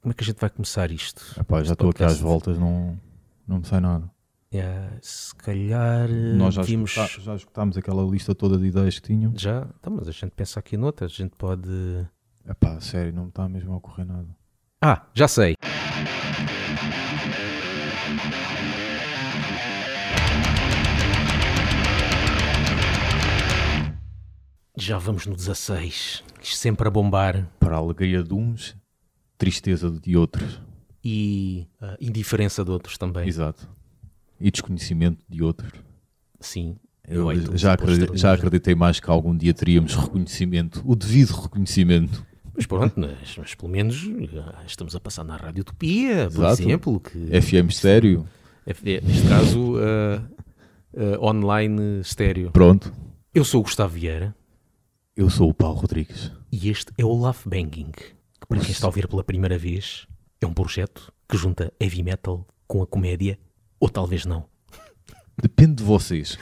como é que a gente vai começar isto? Epá, já estou aqui às voltas, não, não me sai nada. Yeah, se calhar eh, Nós já, vimos. escuta- já escutámos aquela lista toda de ideias que tinham. Já, então, mas a gente pensa aqui noutra, a gente pode. Epá, sério, não me está mesmo a ocorrer nada. Ah, já sei. Já vamos no 16. Isto sempre a bombar. Para a alegria de uns, tristeza de outros. E ah, indiferença de outros também. Exato. E desconhecimento de outros. Sim. Eu iTunes já, e acreditei, já acreditei mais que algum dia teríamos reconhecimento, o devido reconhecimento. Mas pronto, mas, mas pelo menos ah, estamos a passar na Rádio Utopia, por Exato. exemplo. Que, FM estéreo, é- neste caso, ah, ah, online estéreo. pronto. Eu sou o Gustavo Vieira. Eu sou o Paulo Rodrigues. E este é o Love Banging, para quem está a ouvir pela primeira vez, é um projeto que junta heavy metal com a comédia, ou talvez não. Depende de vocês,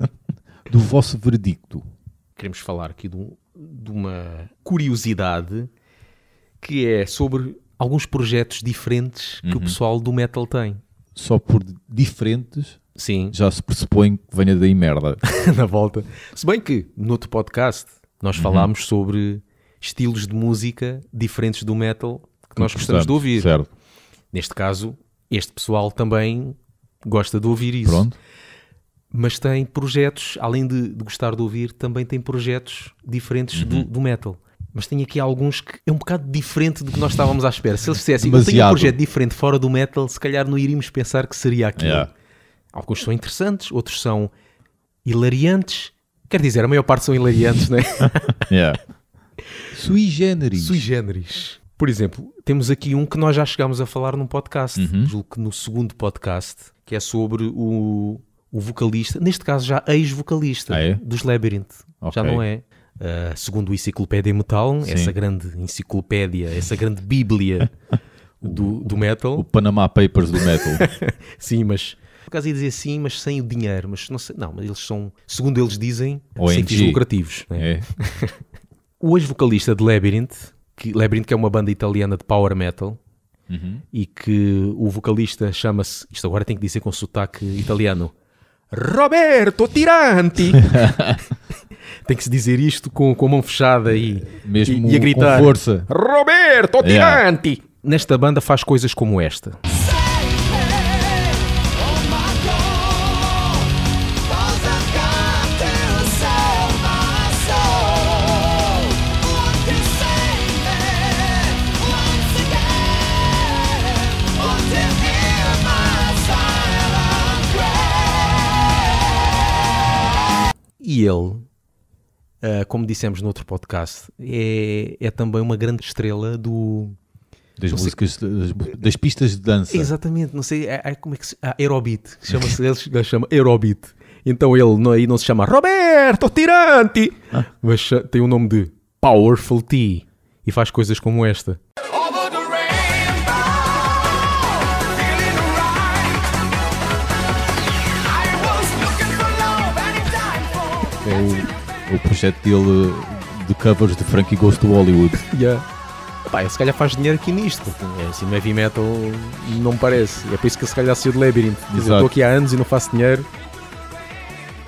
do vosso veredicto. Queremos falar aqui de, um- de uma curiosidade que é sobre alguns projetos diferentes que o pessoal do metal tem. Só por diferentes Sim, já se pressupõe que venha daí merda. na volta. Se bem que, no outro podcast, nós falámos sobre estilos de música diferentes do metal que nós gostamos de ouvir. Certo. Neste caso, este pessoal também gosta de ouvir isso. Pronto. Mas tem projetos, além de, de gostar de ouvir, também tem projetos diferentes Uhum. do, do metal. Mas tem aqui alguns que é um bocado diferente do que nós estávamos à espera. Se eles dissessem, eu tenho um projeto diferente fora do metal, se calhar não iríamos pensar que seria aquilo. Yeah. Alguns são interessantes, outros são hilariantes. Quer dizer, a maior parte são hilariantes, né? Yeah. Sui generis. Sui generis. Por exemplo, temos aqui um que nós já chegámos a falar num podcast, Uhum. julgo que no segundo podcast, que é sobre o, o vocalista, neste caso já ex-vocalista Ah, é? dos Labyrinth. Já Ok. não é. Ah, segundo o Enciclopédia Metal, Sim. essa grande enciclopédia, essa grande bíblia do, do metal. O Panama Papers do metal. Sim, mas por acaso ia dizer sim, mas sem o dinheiro. Mas não sei, não, mas eles são, segundo eles dizem, sem fins lucrativos. né? é. O ex-vocalista de Labyrinth, que Labyrinth que é uma banda italiana de power metal, Uhum. e que o vocalista chama-se, isto agora tem que dizer com sotaque italiano, Roberto Tiranti. tem que se dizer isto com, com a mão fechada e, Mesmo e, e a gritar com força. Roberto Yeah. Tiranti. Nesta banda faz coisas como esta. E ele, ah, como dissemos no outro podcast, é, é também uma grande estrela do. Das Não sei- músicas, das, das pistas de dança. Exatamente, não sei, é, é como é que se. Ah, Aerobeat, chama-se, ele chama Aerobeat. Então ele não, aí não se chama Roberto Tiranti, mas cha- tem o nome de Powerful T e faz coisas como esta. O, o projeto dele de covers de Frankie Goes to Hollywood. Yeah. Pá, se calhar faz dinheiro aqui nisto, é assim, no heavy metal não me parece. É por isso que se calhar saiu de Labyrinth. Estou aqui há anos e não faço dinheiro.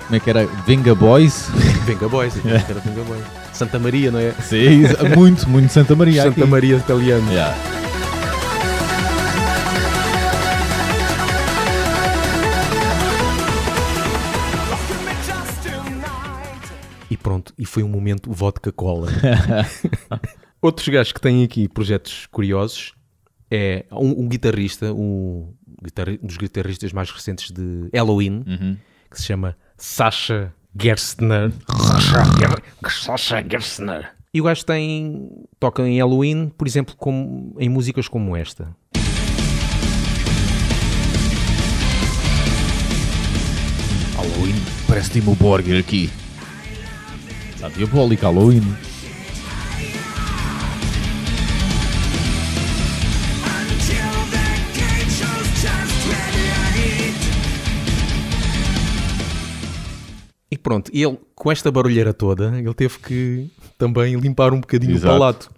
Como é que era? Venga Boys? Venga Boys, aqui, era Venga Boys. Santa Maria, não é? Sim, muito, muito Santa Maria. Santa aqui. Maria italiano. Yeah. Pronto, e foi um momento vodka cola. Outros gajos que têm aqui projetos curiosos é um, um guitarrista, um, guitarri- um dos guitarristas mais recentes de Halloween, Uhum. que se chama Sasha Gerstner. Sasha Gerstner. E o gajo tem, toca em Halloween, por exemplo, como, em músicas como esta. Halloween, parece Timo Borger aqui. Está diabólico Halloween. E pronto, e ele, com esta barulheira toda, ele teve que também limpar um bocadinho Exato. o palato.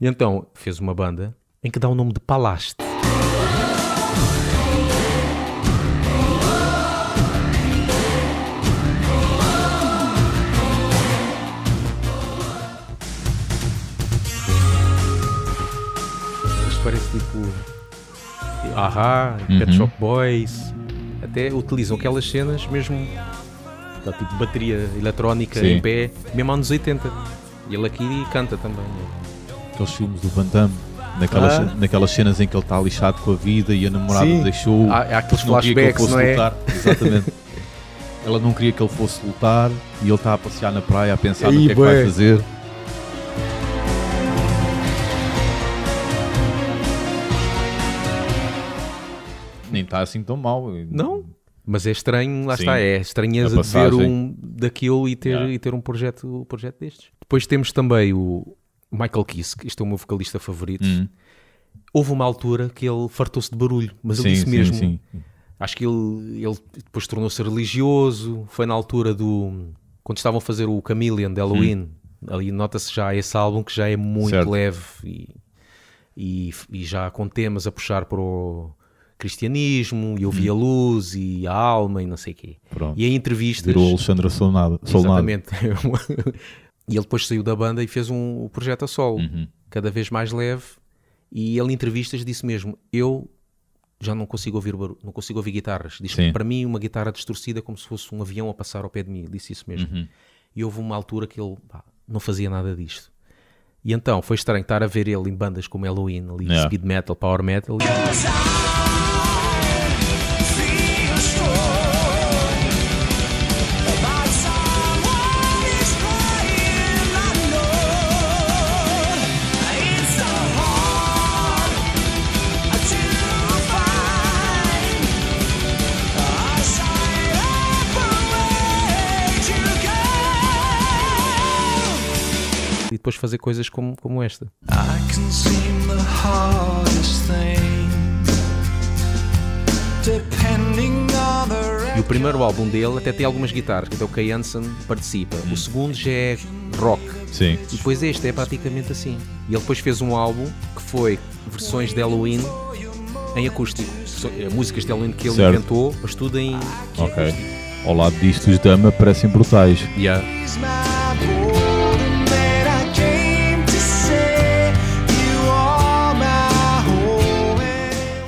E então fez uma banda em que dá o nome de Palaste. Parece tipo. Ahá, Pet Uhum. Shop Boys. Até utilizam aquelas cenas mesmo. Dá tipo bateria eletrónica Sim. em pé, mesmo anos 80. E ele aqui canta também. Aqueles filmes do Van Damme. Naquelas, Ah. naquelas cenas em que ele está lixado com a vida e a namorada Sim. deixou. Há, há aqueles não queria que ele flashbacks, fosse não é? lutar. Exatamente. Ela não queria que ele fosse lutar e ele está a passear na praia a pensar no Aí, que é que vai fazer. Está assim tão mal. Não, mas é estranho, lá Sim. está, é estranheza A de ver um daquilo e ter, Yeah. e ter um, projeto, um projeto destes. Depois temos também o Michael Kiske, este é o meu vocalista favorito. Hum. Houve uma altura que ele fartou-se de barulho, mas ele Sim, disse sim, mesmo. sim. Acho que ele, ele depois tornou-se religioso. Foi na altura do. Quando estavam a fazer o Chameleon de Halloween. Ali nota-se já esse álbum que já é muito Certo. leve e, e, e já com temas a puxar para o cristianismo e ouvir a luz e a alma e não sei o quê. Pronto. E em entrevistas. Virou Alexandra Solnado. Exatamente. e ele depois saiu da banda e fez um, projeto a solo, Uhum. cada vez mais leve. E ele em entrevistas disse mesmo: Eu já não consigo ouvir barulho, não consigo ouvir guitarras. Diz que para mim uma guitarra distorcida é como se fosse um avião a passar ao pé de mim. Ele disse isso mesmo. Uhum. E houve uma altura que ele pá, não fazia nada disto. E então foi estranho estar a ver ele em bandas como Halloween, ali Yeah. speed metal, power metal. Feel fazer coisas como, como esta. I can seem the hardest thing. Depending on the E o primeiro álbum dele até tem algumas guitarras, que até o Kay Hansen participa. O segundo já é rock. Sim. E depois este é praticamente assim. E ele depois fez um álbum que foi versões de Halloween em acústico. Eh, Músicas de Halloween que ele Certo. inventou, mas tudo em. Ok. Ao lado disto, os Dama parecem brutais. Yeah.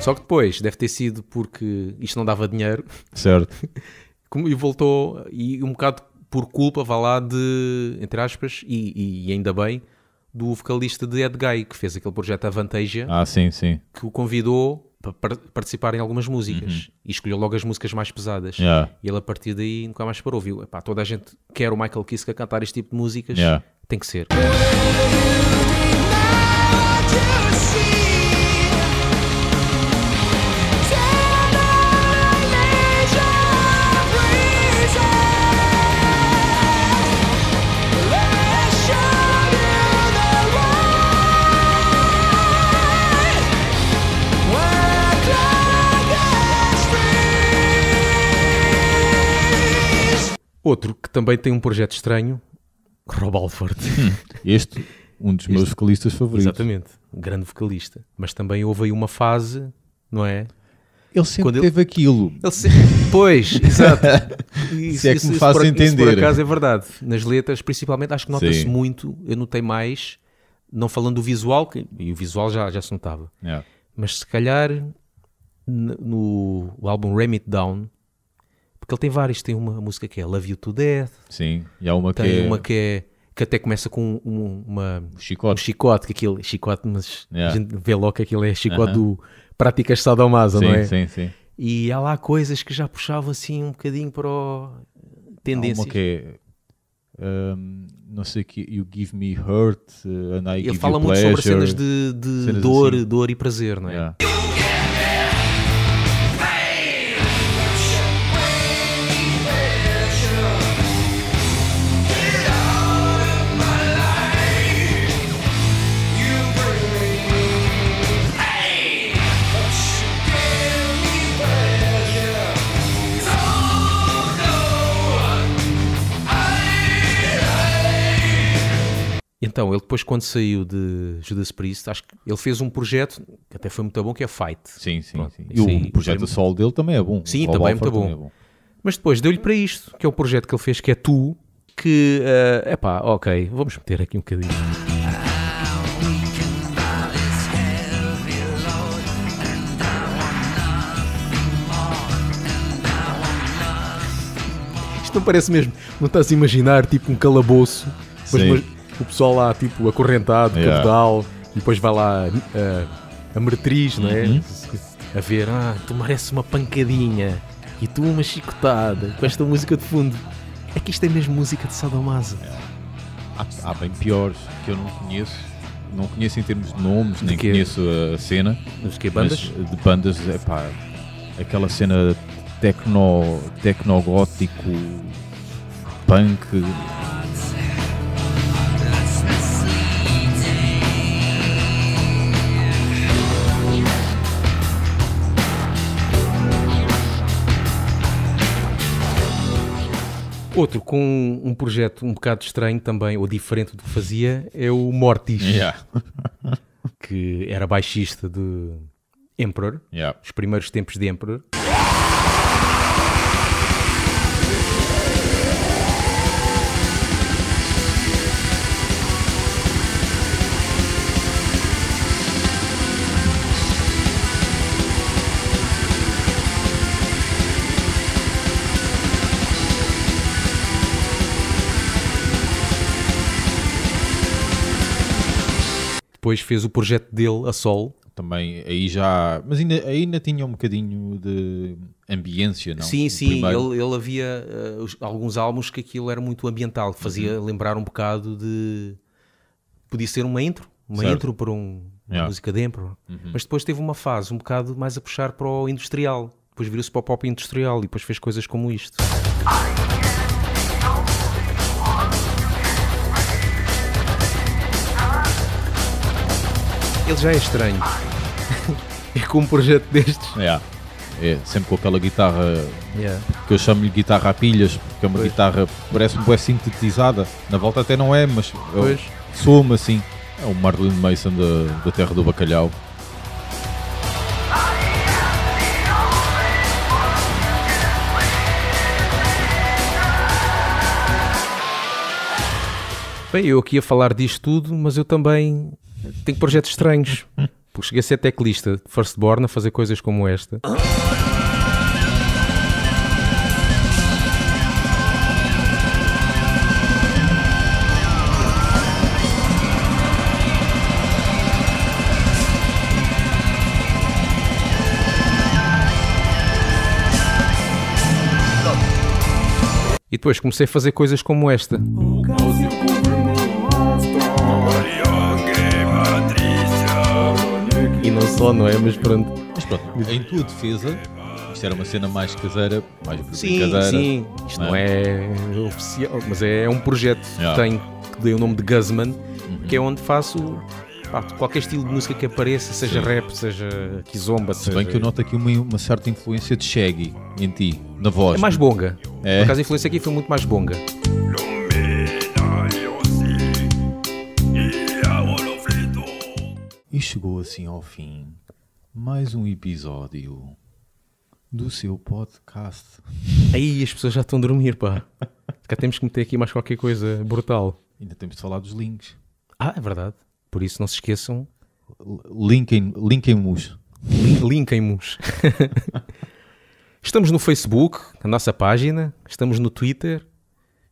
Só que depois deve ter sido porque isto não dava dinheiro Certo. e voltou e um bocado por culpa, vá lá, de, entre aspas, e, e ainda bem, do vocalista de Ed Guy, que fez aquele projeto Avantasia, Ah, sim, sim. que o convidou para par- participar em algumas músicas e escolheu logo as músicas mais pesadas. Yeah. E ele a partir daí nunca mais parou, viu? Epá, toda a gente quer o Michael Kiske a cantar este tipo de músicas, Yeah. tem que ser. Outro que também tem um projeto estranho, Rob Alford. Este, um dos meus vocalistas favoritos. Exatamente, um grande vocalista. Mas também houve aí uma fase, não é? Ele sempre Quando ele- teve aquilo. Ele se... Pois, exato. Isso, Se é que me faz por, Isso por entender. acaso é verdade. Nas letras, principalmente, acho que nota-se muito. Eu notei mais, não falando do visual, que, e o visual já, já se notava. Yeah. Mas se calhar no o álbum Ram It Down, porque ele tem vários. Tem uma música que é Love You to Death, Sim. E há uma que tem é uma que é. que até começa com um, uma, o um chicote. chicote, que aquilo é chicote, mas Yeah. a gente vê logo que aquilo é chicote Aham. do Práticas Sadomaso, não Sim, é? sim, sim. E há lá coisas que já puxavam assim um bocadinho para o Há tendências. uma que é um, não sei que You Give Me Hurt uh, and I Ele Give fala you muito sobre cenas de, de Cenas dor, assim. dor e prazer, não é? Yeah. Então ele depois quando saiu de Judas Priest, acho que ele fez um projeto que até foi muito bom, que é Fight. Sim, sim, Pronto, sim. E o projeto foi- a solo dele também é bom. Sim, também é muito bom. Mas depois deu-lhe para isto, que é o projeto que ele fez, que é Tu, que, é epá, ok, vamos meter aqui um bocadinho. Isto não parece mesmo, não estás a imaginar tipo um calabouço, mas Sim. mas o pessoal lá tipo acorrentado, Yeah. cabedal, e depois vai lá ah, a meretriz, não é? Uhum. A ver, ah, tu mereces uma pancadinha e tu uma chicotada com esta música de fundo. É que isto é mesmo música de Sadomaso. Há, há bem piores que eu não conheço. Não conheço em termos de nomes, nem quê? conheço a cena. Nos que bandas? Mas de bandas, é pá, aquela cena tecno, tecnogótico, punk. Outro com um projeto um bocado estranho também, ou diferente do que fazia, é o Mortis, Yeah. que era baixista de Emperor, Yeah. os primeiros tempos de Emperor. Depois fez o projeto dele a solo. Também aí já. Mas ainda, aí ainda tinha um bocadinho de ambiência, não? sim, sim, ele, ele havia eh, os- alguns álbuns que aquilo era muito ambiental, fazia lembrar um bocado de. Podia ser uma intro, uma Certo. intro para um, uma Yeah. música de Emperor. Mas depois teve uma fase um bocado mais a puxar para o industrial. Depois virou-se para o pop industrial e depois fez coisas como isto. Ele já é estranho. é com um projeto destes. Yeah. É, sempre com aquela guitarra Yeah. que eu chamo-lhe guitarra a pilhas, porque é uma Pois. guitarra parece-me bem sintetizada. Na volta até não é, mas soa-me assim. É o Marilyn Mason da, da Terra do Bacalhau. Bem, eu aqui a falar disto tudo, mas eu também tenho projetos estranhos. Porque cheguei a ser teclista de Firstborn a fazer coisas como esta. E depois comecei a fazer coisas como esta. Só, não é? Mas pronto. Mas pronto, em tua defesa, isto era uma cena mais caseira, mais Sim, brincadeira. sim. Isto não é oficial, mas é um projeto Yeah. que tenho, que dei o nome de Guzman, que é onde faço pá, qualquer estilo de música que apareça, seja Sim. rap, seja kizomba, Se seja... bem que eu noto aqui uma, uma certa influência de Shaggy em ti, na voz. É mais bonga. É? Por acaso a influência aqui foi muito mais bonga. E chegou assim ao fim mais um episódio do seu podcast. Aí as pessoas já estão a dormir, pá. Cá temos que meter aqui mais qualquer coisa brutal. Ainda temos de falar dos links. Ah, é verdade. Por isso não se esqueçam, L- Linkem, linkem-nos. lin- linkem-nos. estamos no Facebook, a nossa página, estamos no Twitter,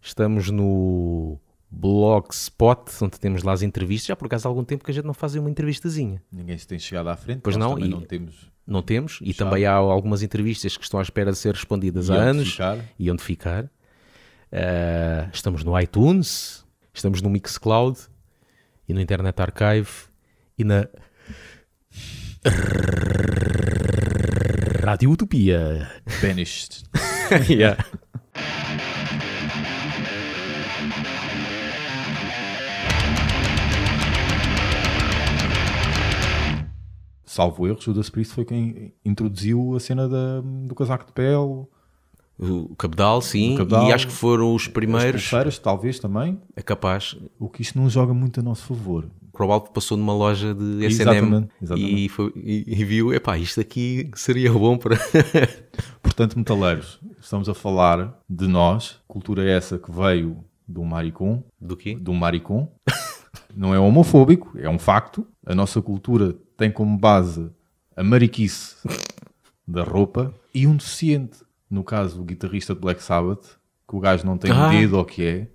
estamos no Blogspot, onde temos lá as entrevistas. Já por acaso há algum tempo que a gente não faz uma entrevistazinha. Ninguém se tem chegado à frente. Pois não, e- não temos Não temos, e também há algumas entrevistas que estão à espera de ser respondidas E há anos ficar. e onde ficar. Ah, estamos no iTunes, estamos no Mixcloud e no Internet Archive e na Rádio Utopia. banished. Yeah. Salvo erro, Judas Priest foi quem introduziu a cena da- do casaco de pele. O Cabedal, sim. O Cabedal, e acho que foram os As primeiros. pulseiras, talvez também. É capaz. O que isto não joga muito a nosso favor. Provavelmente passou numa loja de S&M. E, e- e viu, epá, isto aqui seria bom para... Portanto, metaleiros, estamos a falar de nós, cultura essa que veio do maricon, Do quê? do maricon. Não é homofóbico, é um facto. A nossa cultura tem como base a mariquice da roupa e um deficiente. No caso, o guitarrista de Black Sabbath, que o gajo não tem Ah. dedo ou que é,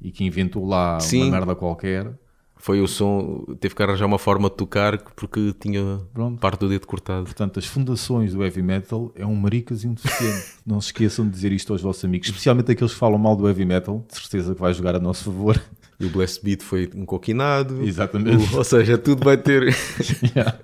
e que inventou lá Sim. uma merda qualquer. Foi o som, teve que arranjar uma forma de tocar porque tinha Pronto. parte do dedo cortado. Portanto, as fundações do heavy metal é um maricas e um deficiente. não se esqueçam de dizer isto aos vossos amigos, especialmente aqueles que falam mal do heavy metal, de certeza que vai jogar a nosso favor. E o Blast Beat foi um coquinado. Exatamente. O- ou seja, tudo vai ter... Yeah.